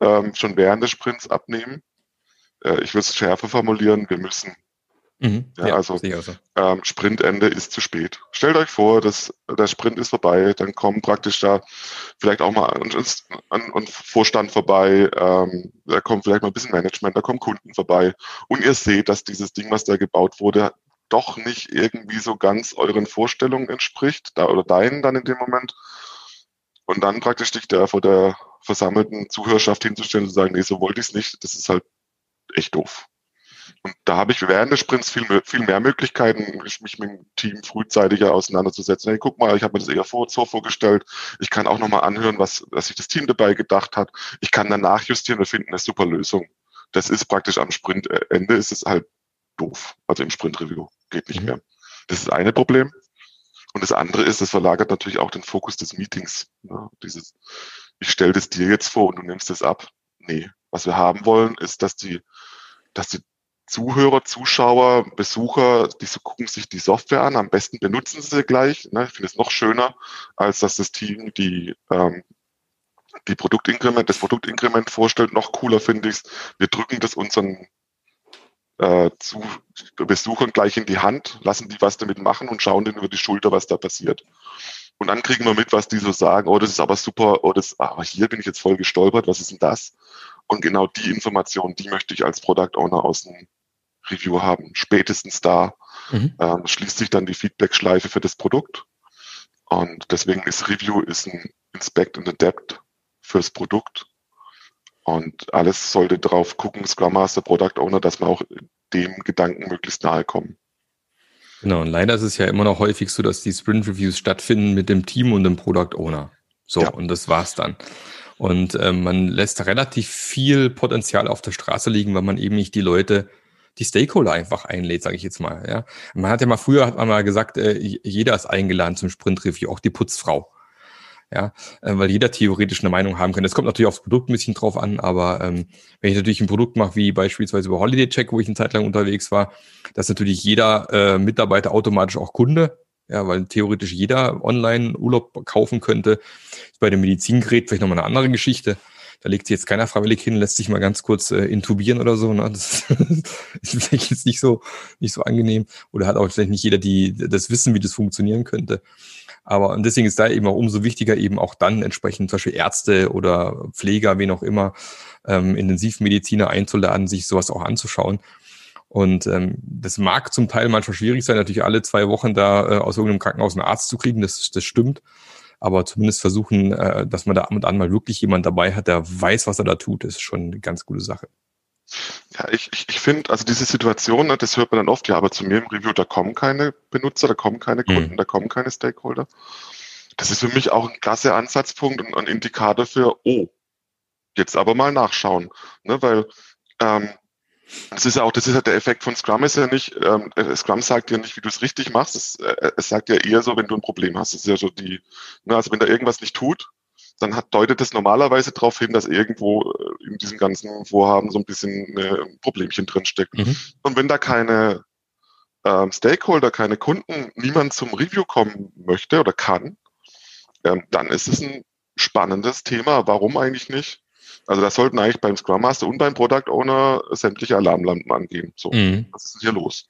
ähm, schon während des Sprints abnehmen. Äh, ich würde es schärfer formulieren, wir müssen. Mhm, ja, ja, also so. ähm, Sprintende ist zu spät. Stellt euch vor, dass der Sprint ist vorbei, dann kommen praktisch da vielleicht auch mal ein, ein, ein Vorstand vorbei, ähm, da kommt vielleicht mal ein bisschen Management, da kommen Kunden vorbei und ihr seht, dass dieses Ding, was da gebaut wurde, doch nicht irgendwie so ganz euren Vorstellungen entspricht, da oder deinen dann in dem Moment. Und dann praktisch dich da vor der versammelten Zuhörerschaft hinzustellen und zu sagen, nee, so wollte ich es nicht, das ist halt echt doof. Und da habe ich während des Sprints viel, viel mehr Möglichkeiten, mich mit dem Team frühzeitiger auseinanderzusetzen. Hey, guck mal, ich habe mir das eher vor, so vorgestellt. Ich kann auch nochmal anhören, was, was sich das Team dabei gedacht hat. Ich kann dann nachjustieren, wir finden eine super Lösung. Das ist praktisch am Sprintende, ist es halt doof. Also im Sprint-Review geht nicht mhm. mehr. Das ist das eine Problem. Und das andere ist, das verlagert natürlich auch den Fokus des Meetings. Ja, dieses, ich stelle das dir jetzt vor und du nimmst es ab. Nee, was wir haben wollen, ist, dass die, dass die Zuhörer, Zuschauer, Besucher, die gucken sich die Software an. Am besten benutzen sie gleich. Ne? Ich finde es noch schöner, als dass das Team die, ähm, die Produktinkrement, das Produktinkrement vorstellt. Noch cooler finde ich es. Wir drücken das unseren äh, zu Besuchern gleich in die Hand, lassen die was damit machen und schauen denen über die Schulter, was da passiert. Und dann kriegen wir mit, was die so sagen, oh, das ist aber super, oh, das, aber hier bin ich jetzt voll gestolpert, was ist denn das? Und genau die Information, die möchte ich als Product Owner aus dem Review haben. Spätestens da mhm. ähm, schließt sich dann die Feedback-Schleife für das Produkt. Und deswegen ist Review ist ein Inspect and Adapt fürs Produkt und alles sollte drauf gucken, Scrum Master, Product Owner, dass man auch dem Gedanken möglichst nahe kommen. Genau, und leider ist es ja immer noch häufig so, dass die Sprint Reviews stattfinden mit dem Team und dem Product Owner. So, ja. und das war's dann. Und äh, man lässt relativ viel Potenzial auf der Straße liegen, weil man eben nicht die Leute, die Stakeholder einfach einlädt, sage ich jetzt mal. Ja, man hat ja mal früher hat man mal gesagt, äh, jeder ist eingeladen zum Sprint Review, auch die Putzfrau ja, äh, weil jeder theoretisch eine Meinung haben kann. Das kommt natürlich aufs Produkt ein bisschen drauf an, aber ähm, wenn ich natürlich ein Produkt mache, wie beispielsweise über Holiday Check, wo ich eine Zeit lang unterwegs war, dass natürlich jeder äh, Mitarbeiter automatisch auch Kunde, ja, weil theoretisch jeder online Urlaub kaufen könnte. Bei dem Medizingerät vielleicht nochmal eine andere Geschichte. Da legt sich jetzt keiner freiwillig hin, lässt sich mal ganz kurz äh, intubieren oder so. Ne? Das [laughs] ist vielleicht jetzt nicht so, nicht so angenehm. Oder hat auch vielleicht nicht jeder die, das Wissen, wie das funktionieren könnte. Aber und deswegen ist da eben auch umso wichtiger, eben auch dann entsprechend zum Beispiel Ärzte oder Pfleger, wen auch immer, ähm, Intensivmediziner einzuladen, sich sowas auch anzuschauen. Und ähm, das mag zum Teil manchmal schwierig sein, natürlich alle zwei Wochen da äh, aus irgendeinem Krankenhaus einen Arzt zu kriegen, das, das stimmt. Aber zumindest versuchen, äh, dass man da ab und an mal wirklich jemand dabei hat, der weiß, was er da tut, ist schon eine ganz gute Sache. Ja, ich, ich, ich finde, also diese Situation, das hört man dann oft, ja, aber zu mir im Review, da kommen keine Benutzer, da kommen keine mhm. Kunden, mhm. da kommen keine Stakeholder. Das ist für mich auch ein klasse Ansatzpunkt und ein Indikator für, oh, jetzt aber mal nachschauen. Ne, weil ähm, das ist ja auch, das ist ja der Effekt von Scrum ist ja nicht, ähm, äh, Scrum sagt ja nicht, wie du es richtig machst, es, äh, es sagt ja eher so, wenn du ein Problem hast. Das ist ja so die, ne, also wenn da irgendwas nicht tut, dann hat, deutet es normalerweise darauf hin, dass irgendwo äh, in diesem ganzen Vorhaben so ein bisschen ein Problemchen drinsteckt. Mhm. Und wenn da keine ähm, Stakeholder, keine Kunden, niemand zum Review kommen möchte oder kann, ähm, dann ist es ein spannendes Thema. Warum eigentlich nicht? Also da sollten eigentlich beim Scrum Master und beim Product Owner sämtliche Alarmlampen angehen. So, mhm. was ist denn hier los?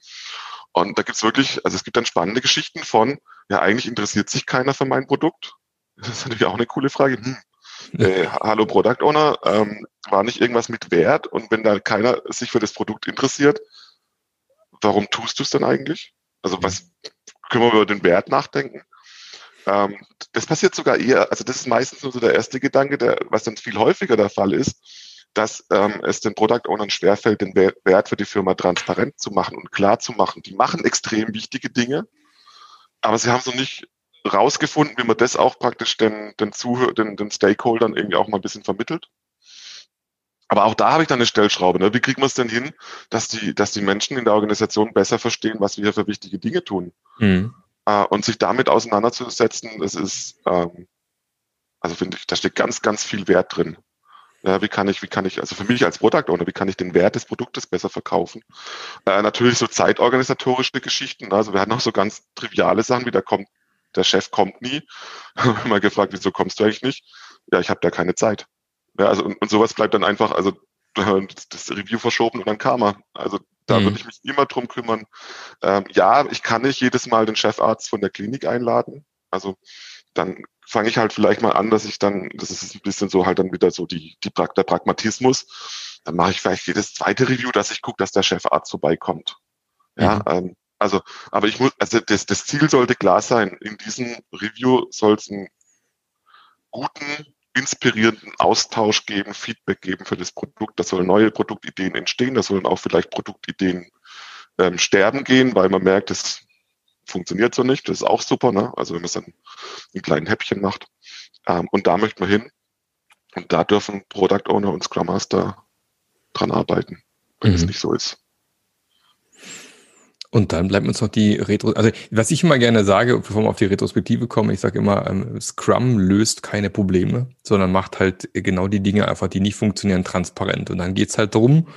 Und da gibt's wirklich, also es gibt dann spannende Geschichten von, ja, eigentlich interessiert sich keiner für mein Produkt. Das ist natürlich auch eine coole Frage. Hm. Äh, hallo Product Owner, ähm, war nicht irgendwas mit Wert und wenn da keiner sich für das Produkt interessiert, warum tust du es denn eigentlich? Also was können wir über den Wert nachdenken? Ähm, das passiert sogar eher, also das ist meistens nur so der erste Gedanke, der, was dann viel häufiger der Fall ist, dass ähm, es den Product Ownern schwerfällt, den Wert für die Firma transparent zu machen und klar zu machen. Die machen extrem wichtige Dinge, aber sie haben so nicht rausgefunden, wie man das auch praktisch den, den, Zuhör den, den Stakeholdern irgendwie auch mal ein bisschen vermittelt. Aber auch da habe ich dann eine Stellschraube. Ne? Wie kriegen wir es denn hin, dass die, dass die Menschen in der Organisation besser verstehen, was wir hier für wichtige Dinge tun? Mhm. Äh, und sich damit auseinanderzusetzen, das ist, ähm, also finde ich, da steht ganz, ganz viel Wert drin. Ja, wie kann ich, wie kann ich, also für mich als Product Owner, wie kann ich den Wert des Produktes besser verkaufen? Äh, natürlich so zeitorganisatorische Geschichten. Also wir hatten auch so ganz triviale Sachen, wie da kommt, der Chef kommt nie. [laughs] Wir gefragt, wieso kommst du eigentlich nicht? Ja, ich habe da keine Zeit. Ja, also und, und sowas bleibt dann einfach, also das Review verschoben und dann kam er. Also da mhm. würde ich mich immer drum kümmern. Ähm, ja, ich kann nicht jedes Mal den Chefarzt von der Klinik einladen. Also dann fange ich halt vielleicht mal an, dass ich dann, das ist ein bisschen so halt dann wieder so die, die der Pragmatismus. Dann mache ich vielleicht jedes zweite Review, dass ich gucke, dass der Chefarzt vorbeikommt. Ja, mhm. ähm, also, aber ich muss, also das, das Ziel sollte klar sein. In diesem Review soll es einen guten inspirierenden Austausch geben, Feedback geben für das Produkt. Da sollen neue Produktideen entstehen, da sollen auch vielleicht Produktideen ähm, sterben gehen, weil man merkt, es funktioniert so nicht. Das ist auch super, ne? Also wenn man es dann in kleinen Häppchen macht. Ähm, und da möchten wir hin. Und da dürfen Product Owner und Scrum Master dran arbeiten, wenn mhm. es nicht so ist. Und dann bleibt uns noch die Retro, also was ich immer gerne sage, bevor wir auf die Retrospektive kommen, ich sage immer, ähm, Scrum löst keine Probleme, sondern macht halt genau die Dinge einfach, die nicht funktionieren, transparent. Und dann geht's halt darum,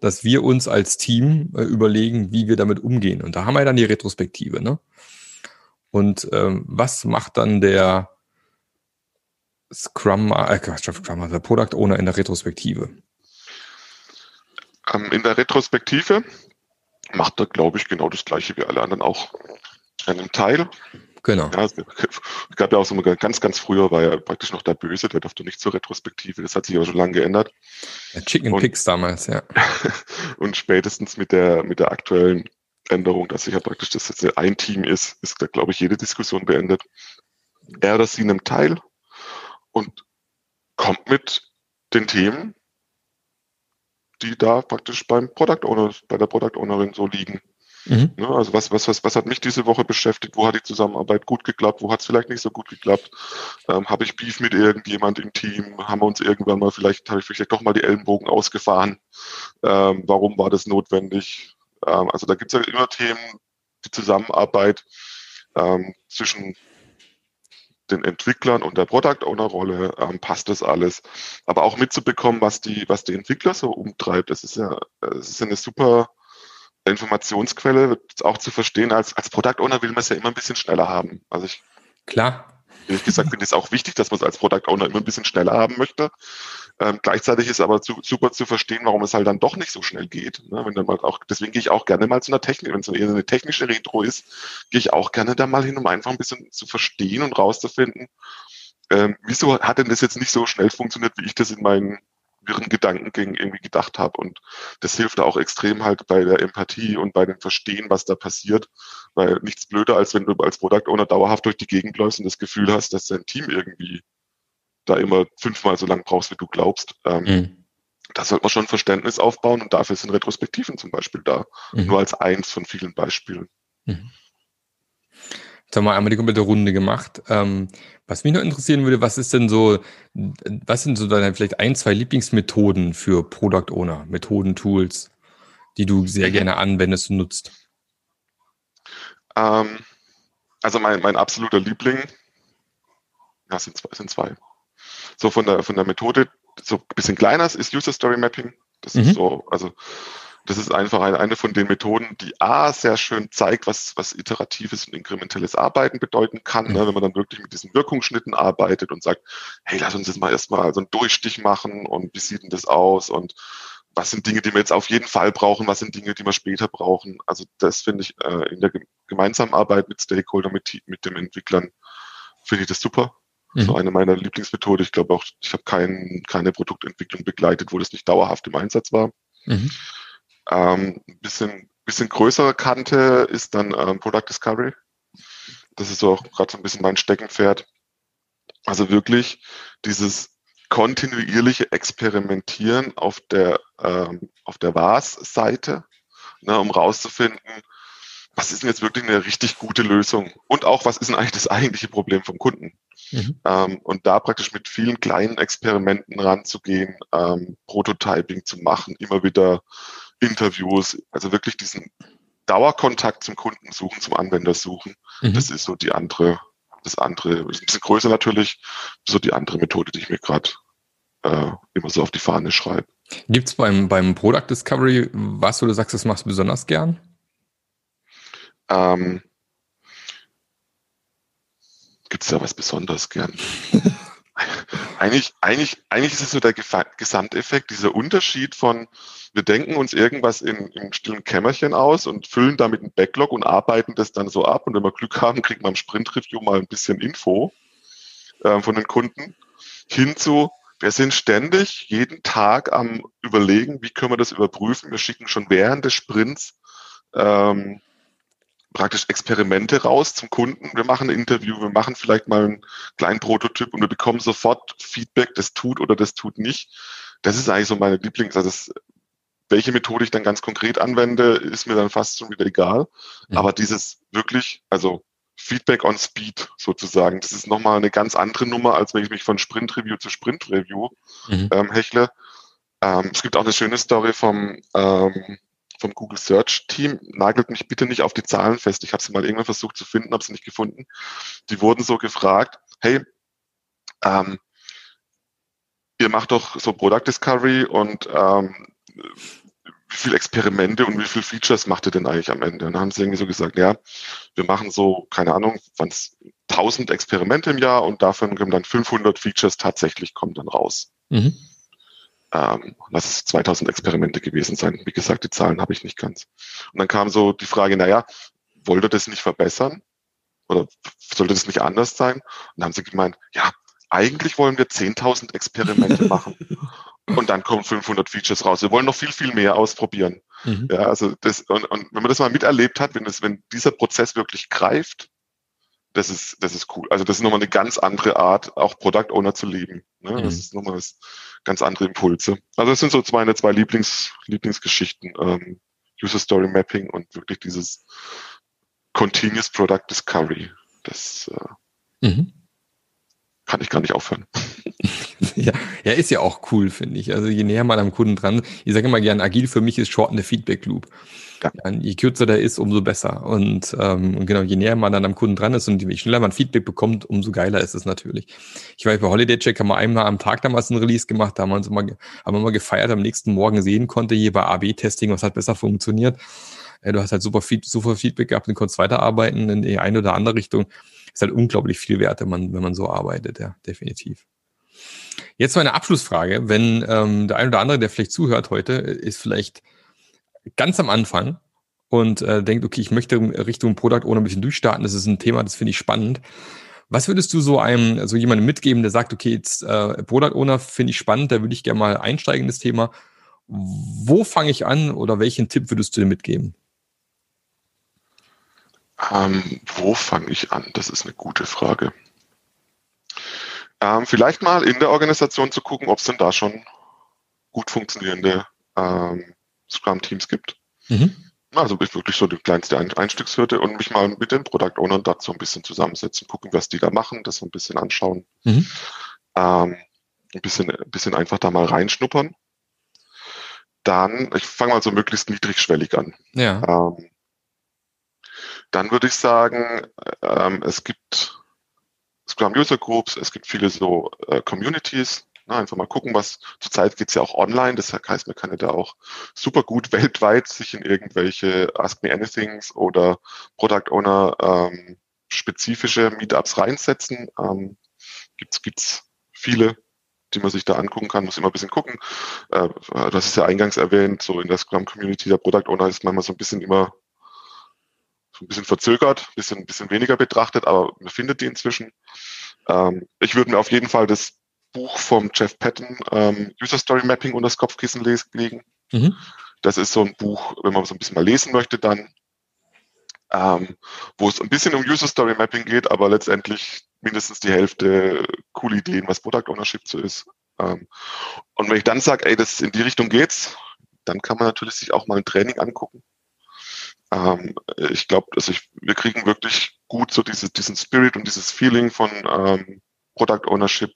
dass wir uns als Team äh, überlegen, wie wir damit umgehen. Und da haben wir dann die Retrospektive. Ne? Und ähm, was macht dann der Scrum, äh, Scrum, der Product Owner in der Retrospektive? Ähm, in der Retrospektive macht er, glaube ich, genau das Gleiche wie alle anderen auch. Einen Teil. Genau. Ja, es gab ja auch so mal ganz, ganz früher war ja praktisch noch der Böse, der durfte nicht zur Retrospektive. Das hat sich aber schon lange geändert. Der Chicken und, Picks damals, ja. [laughs] und spätestens mit der, mit der aktuellen Änderung, dass sich ja praktisch das jetzt ein Team ist, ist, da, glaube ich, jede Diskussion beendet. Er oder sie nimmt teil und kommt mit den Themen, die da praktisch beim Product Owner, bei der Product Ownerin so liegen. Mhm. Ne, also was, was, was, was hat mich diese Woche beschäftigt? Wo hat die Zusammenarbeit gut geklappt? Wo hat es vielleicht nicht so gut geklappt? Ähm, habe ich Beef mit irgendjemand im Team? Haben wir uns irgendwann mal vielleicht, habe ich vielleicht doch mal die Ellenbogen ausgefahren? Ähm, warum war das notwendig? Ähm, also da gibt es ja immer Themen, die Zusammenarbeit ähm, zwischen den Entwicklern und der Product Owner Rolle ähm, passt das alles. Aber auch mitzubekommen, was die, was die Entwickler so umtreibt, das ist ja, das ist eine super Informationsquelle, auch zu verstehen. Als, als Product Owner will man es ja immer ein bisschen schneller haben. Also ich, klar. Ehrlich gesagt finde ich es auch wichtig, dass man es als Product Owner immer ein bisschen schneller haben möchte. Ähm, gleichzeitig ist aber zu, super zu verstehen, warum es halt dann doch nicht so schnell geht. Ne? Wenn dann mal auch, deswegen gehe ich auch gerne mal zu einer Technik, wenn es eher eine technische Retro ist, gehe ich auch gerne da mal hin, um einfach ein bisschen zu verstehen und rauszufinden, ähm, wieso hat denn das jetzt nicht so schnell funktioniert, wie ich das in meinen wirren Gedankengängen irgendwie gedacht habe. Und das hilft auch extrem halt bei der Empathie und bei dem Verstehen, was da passiert. Weil nichts blöder, als wenn du als Product Owner dauerhaft durch die Gegend läufst und das Gefühl hast, dass dein Team irgendwie da immer fünfmal so lang brauchst, wie du glaubst. Ähm, mhm. Da sollte man schon Verständnis aufbauen und dafür sind Retrospektiven zum Beispiel da. Mhm. Nur als eins von vielen Beispielen. Mhm. Jetzt haben wir einmal die komplette Runde gemacht. Ähm, was mich noch interessieren würde, was ist denn so, was sind so deine vielleicht ein, zwei Lieblingsmethoden für Product Owner, Methoden, Tools, die du sehr gerne anwendest und nutzt? Ähm, also mein, mein absoluter Liebling, ja, sind zwei, sind zwei. So von der, von der Methode so ein bisschen kleiner ist User Story Mapping. Das mhm. ist so, also das ist einfach eine, eine von den Methoden, die A sehr schön zeigt, was, was iteratives und inkrementelles Arbeiten bedeuten kann, ne, mhm. ne, wenn man dann wirklich mit diesen Wirkungsschnitten arbeitet und sagt, hey, lass uns jetzt mal erstmal so einen Durchstich machen und wie sieht denn das aus und was sind Dinge, die wir jetzt auf jeden Fall brauchen, was sind Dinge, die wir später brauchen. Also das finde ich äh, in der gemeinsamen Arbeit mit Stakeholder, mit, mit den Entwicklern, finde ich das super. Mhm. So eine meiner Lieblingsmethoden. Ich glaube auch, ich habe kein, keine Produktentwicklung begleitet, wo das nicht dauerhaft im Einsatz war. Mhm. Ähm, ein bisschen, bisschen größere Kante ist dann ähm, Product Discovery. Das ist so auch gerade so ein bisschen mein Steckenpferd. Also wirklich dieses kontinuierliche Experimentieren auf der, ähm, auf der VAS-Seite, ne, um rauszufinden, was ist denn jetzt wirklich eine richtig gute Lösung? Und auch, was ist denn eigentlich das eigentliche Problem vom Kunden? Mhm. Ähm, und da praktisch mit vielen kleinen Experimenten ranzugehen, ähm, Prototyping zu machen, immer wieder Interviews, also wirklich diesen Dauerkontakt zum Kunden suchen, zum Anwender suchen. Mhm. Das ist so die andere, das andere, ist ein bisschen größer natürlich, so die andere Methode, die ich mir gerade äh, immer so auf die Fahne schreibe. Gibt es beim, beim Product Discovery was, wo du sagst, das machst du besonders gern? Ähm, Gibt es da was besonders gern? [laughs] eigentlich, eigentlich, eigentlich ist es so der Gesamteffekt, dieser Unterschied von, wir denken uns irgendwas in, im stillen Kämmerchen aus und füllen damit einen Backlog und arbeiten das dann so ab. Und wenn wir Glück haben, kriegt man im Sprint-Review mal ein bisschen Info äh, von den Kunden. Hinzu, wir sind ständig jeden Tag am Überlegen, wie können wir das überprüfen. Wir schicken schon während des Sprints ähm, praktisch Experimente raus zum Kunden. Wir machen ein Interview, wir machen vielleicht mal einen kleinen Prototyp und wir bekommen sofort Feedback, das tut oder das tut nicht. Das ist eigentlich so meine Lieblings, also das, welche Methode ich dann ganz konkret anwende, ist mir dann fast schon wieder egal. Mhm. Aber dieses wirklich, also Feedback on Speed sozusagen, das ist nochmal eine ganz andere Nummer, als wenn ich mich von Sprint Review zu Sprint Review mhm. ähm, hechle. Ähm, es gibt auch eine schöne Story vom ähm, vom Google Search Team. Nagelt mich bitte nicht auf die Zahlen fest. Ich habe sie mal irgendwann versucht zu finden, habe sie nicht gefunden. Die wurden so gefragt, hey, ähm, ihr macht doch so Product Discovery und ähm, wie viele Experimente und wie viele Features macht ihr denn eigentlich am Ende? Und dann haben sie irgendwie so gesagt, ja, wir machen so, keine Ahnung, wann es 1000 Experimente im Jahr und davon kommen dann 500 Features tatsächlich kommen dann raus. Mhm. Ähm, lass es 2000 Experimente gewesen sein. Wie gesagt, die Zahlen habe ich nicht ganz. Und dann kam so die Frage, naja, wollt ihr das nicht verbessern? Oder sollte das nicht anders sein? Und dann haben sie gemeint, ja, eigentlich wollen wir 10.000 Experimente [laughs] machen. Und dann kommen 500 Features raus. Wir wollen noch viel, viel mehr ausprobieren. Mhm. Ja, also das, und, und wenn man das mal miterlebt hat, wenn, das, wenn dieser Prozess wirklich greift, das ist, das ist cool. Also das ist nochmal eine ganz andere Art, auch Product Owner zu leben. Ne? Mhm. Das ist nochmal ganz andere Impulse. Also das sind so meine zwei Lieblings, Lieblingsgeschichten. Ähm, User Story Mapping und wirklich dieses Continuous Product Discovery. Das äh, mhm. Kann ich gar nicht aufhören. [laughs] ja, ja, ist ja auch cool, finde ich. Also je näher man am Kunden dran, ich sage immer gern, agil für mich ist shorten the Feedback Loop. Ja. Je kürzer der ist, umso besser. Und ähm, genau, je näher man dann am Kunden dran ist und je schneller man Feedback bekommt, umso geiler ist es natürlich. Ich weiß, bei Holiday Check haben wir einmal am Tag damals ein Release gemacht, da haben wir uns immer, haben wir mal gefeiert, am nächsten Morgen sehen konnte, hier bei AB-Testing, was hat besser funktioniert. Ja, du hast halt super, super Feedback gehabt und konntest weiterarbeiten in die eine oder andere Richtung. Ist halt unglaublich viel wert, wenn man, wenn man so arbeitet, ja, definitiv. Jetzt meine Abschlussfrage. Wenn ähm, der ein oder andere, der vielleicht zuhört heute, ist vielleicht ganz am Anfang und äh, denkt, okay, ich möchte Richtung Product Owner ein bisschen durchstarten, das ist ein Thema, das finde ich spannend. Was würdest du so einem, so jemandem mitgeben, der sagt, okay, jetzt äh, Product Owner finde ich spannend, da würde ich gerne mal einsteigen in das Thema. Wo fange ich an oder welchen Tipp würdest du dir mitgeben? Ähm, wo fange ich an? Das ist eine gute Frage. Ähm, vielleicht mal in der Organisation zu gucken, ob es denn da schon gut funktionierende ähm, Scrum-Teams gibt. Mhm. Also wirklich so die kleinste Einstiegshürde und mich mal mit den Product Ownern dazu ein bisschen zusammensetzen, gucken, was die da machen, das ein bisschen anschauen. Mhm. Ähm, ein bisschen, ein bisschen einfach da mal reinschnuppern. Dann, ich fange mal so möglichst niedrigschwellig an. Ja. Ähm, dann würde ich sagen, ähm, es gibt Scrum User Groups, es gibt viele so äh, Communities. Na, einfach mal gucken, was zurzeit geht's ja auch online. Das heißt, man kann ja da auch super gut [laughs] weltweit sich in irgendwelche Ask Me Anythings oder Product Owner ähm, spezifische Meetups reinsetzen. Ähm, gibt's gibt's viele, die man sich da angucken kann, muss immer ein bisschen gucken. Äh, hast es ja eingangs erwähnt, so in der Scrum Community der Product Owner ist manchmal so ein bisschen immer so ein bisschen verzögert, bisschen, bisschen weniger betrachtet, aber man findet die inzwischen. Ähm, ich würde mir auf jeden Fall das Buch vom Jeff Patton, ähm, User Story Mapping, unter das Kopfkissen legen. Mhm. Das ist so ein Buch, wenn man so ein bisschen mal lesen möchte, dann, ähm, wo es ein bisschen um User Story Mapping geht, aber letztendlich mindestens die Hälfte coole Ideen, was Product Ownership so ist. Ähm, und wenn ich dann sage, ey, das in die Richtung geht's, dann kann man natürlich sich auch mal ein Training angucken. Ähm, ich glaube, also ich, wir kriegen wirklich gut so diese, diesen Spirit und dieses Feeling von ähm, Product Ownership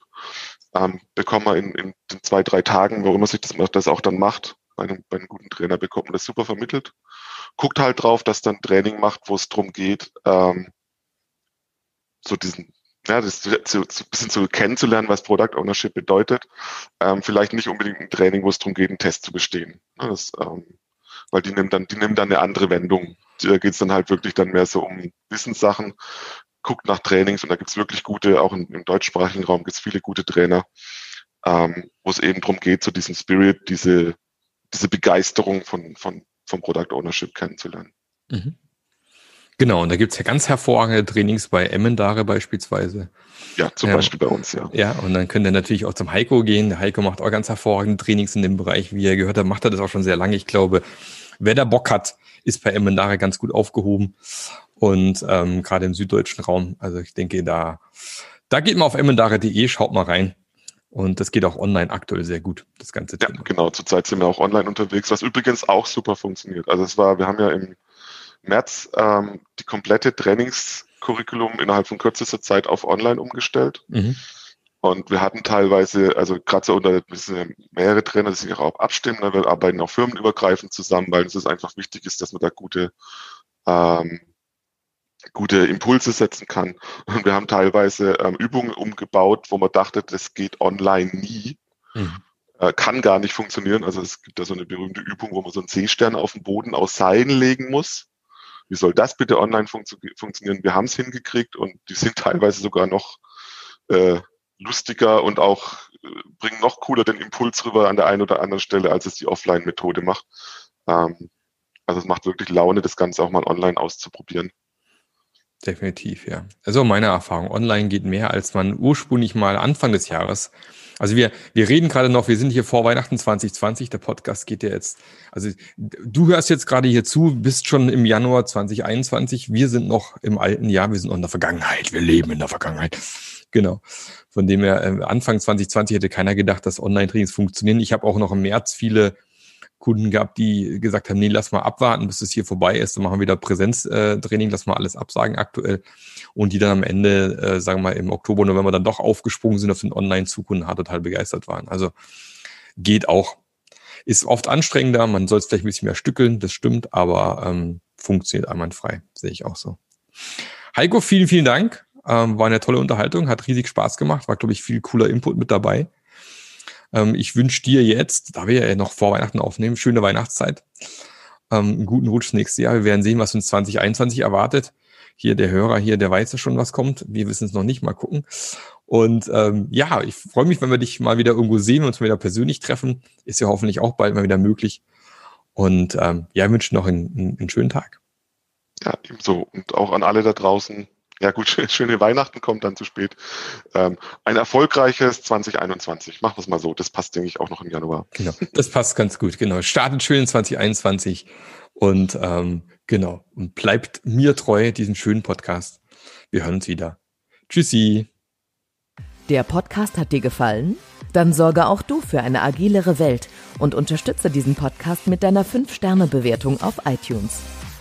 ähm, bekommen wir in, in den zwei, drei Tagen, warum man sich das, das auch dann macht. Bei einem, bei einem guten Trainer bekommt man das super vermittelt. Guckt halt drauf, dass dann Training macht, wo es darum geht, ähm, so diesen ja, das zu, zu, ein bisschen zu kennenzulernen, was Product Ownership bedeutet. Ähm, vielleicht nicht unbedingt ein Training, wo es darum geht, einen Test zu bestehen. Das, ähm, weil die nimmt dann, die nimmt dann eine andere Wendung. Da geht es dann halt wirklich dann mehr so um Wissenssachen, guckt nach Trainings und da gibt's wirklich gute, auch im, im deutschsprachigen Raum gibt's viele gute Trainer, ähm, wo es eben darum geht, so diesen Spirit, diese, diese Begeisterung von, von, vom Product Ownership kennenzulernen. Mhm. Genau, und da gibt's ja ganz hervorragende Trainings bei Emmendare beispielsweise. Ja, zum ja. Beispiel bei uns, ja. Ja, und dann könnt ihr natürlich auch zum Heiko gehen. Der Heiko macht auch ganz hervorragende Trainings in dem Bereich. Wie ihr gehört habt, macht er das auch schon sehr lange. Ich glaube, wer da Bock hat, ist bei Emmendare ganz gut aufgehoben. Und ähm, gerade im süddeutschen Raum. Also ich denke, da, da geht mal auf emmendare.de, schaut mal rein. Und das geht auch online aktuell sehr gut, das ganze Thema. Ja, genau. Zurzeit sind wir auch online unterwegs, was übrigens auch super funktioniert. Also es war, wir haben ja im März ähm, die komplette Trainingscurriculum innerhalb von kürzester Zeit auf online umgestellt. Mhm. Und wir hatten teilweise, also gerade so unter mehrere Trainer, die sich auch abstimmen, ne? wir arbeiten auch firmenübergreifend zusammen, weil es ist einfach wichtig ist, dass man da gute, ähm, gute Impulse setzen kann. Und wir haben teilweise ähm, Übungen umgebaut, wo man dachte, das geht online nie. Mhm. Äh, kann gar nicht funktionieren. Also es gibt da so eine berühmte Übung, wo man so einen Seestern auf den Boden aus Seilen legen muss. Wie soll das bitte online funktio funktionieren? Wir haben es hingekriegt und die sind [laughs] teilweise sogar noch äh, lustiger und auch äh, bringen noch cooler den Impuls rüber an der einen oder anderen Stelle, als es die Offline-Methode macht. Ähm, also es macht wirklich Laune, das Ganze auch mal online auszuprobieren. Definitiv, ja. Also meine Erfahrung, online geht mehr, als man ursprünglich mal Anfang des Jahres also wir, wir reden gerade noch, wir sind hier vor Weihnachten 2020, der Podcast geht ja jetzt, also du hörst jetzt gerade hier zu, bist schon im Januar 2021, wir sind noch im alten Jahr, wir sind noch in der Vergangenheit, wir leben in der Vergangenheit. Genau. Von dem her, äh, Anfang 2020 hätte keiner gedacht, dass Online-Trainings funktionieren. Ich habe auch noch im März viele Kunden gehabt, die gesagt haben, nee, lass mal abwarten, bis es hier vorbei ist, dann machen wir wieder Präsenztraining, lass mal alles absagen aktuell. Und die dann am Ende, äh, sagen wir mal, im Oktober, November dann doch aufgesprungen sind auf den Online-Zug und hart total begeistert waren. Also geht auch. Ist oft anstrengender, man soll es vielleicht ein bisschen mehr stückeln, das stimmt, aber ähm, funktioniert einwandfrei, sehe ich auch so. Heiko, vielen, vielen Dank. Ähm, war eine tolle Unterhaltung, hat riesig Spaß gemacht, war, glaube ich, viel cooler Input mit dabei. Ähm, ich wünsche dir jetzt, da wir ja noch vor Weihnachten aufnehmen, schöne Weihnachtszeit. Ähm, einen guten Rutsch nächstes Jahr. Wir werden sehen, was uns 2021 erwartet. Hier der Hörer hier, der weiß ja schon, was kommt. Wir wissen es noch nicht. Mal gucken. Und ähm, ja, ich freue mich, wenn wir dich mal wieder irgendwo sehen und uns mal wieder persönlich treffen. Ist ja hoffentlich auch bald mal wieder möglich. Und ähm, ja, ich wünsche noch einen, einen, schönen Tag. Ja, ebenso. Und auch an alle da draußen, ja gut, [laughs] schöne Weihnachten kommt dann zu spät. Ähm, ein erfolgreiches 2021. Machen wir es mal so. Das passt, denke ich, auch noch im Januar. Genau, das passt ganz gut. Genau. Startet schön in 2021 und ähm, genau. Und bleibt mir treu, diesen schönen Podcast. Wir hören uns wieder. Tschüssi. Der Podcast hat dir gefallen? Dann sorge auch du für eine agilere Welt und unterstütze diesen Podcast mit deiner 5-Sterne-Bewertung auf iTunes.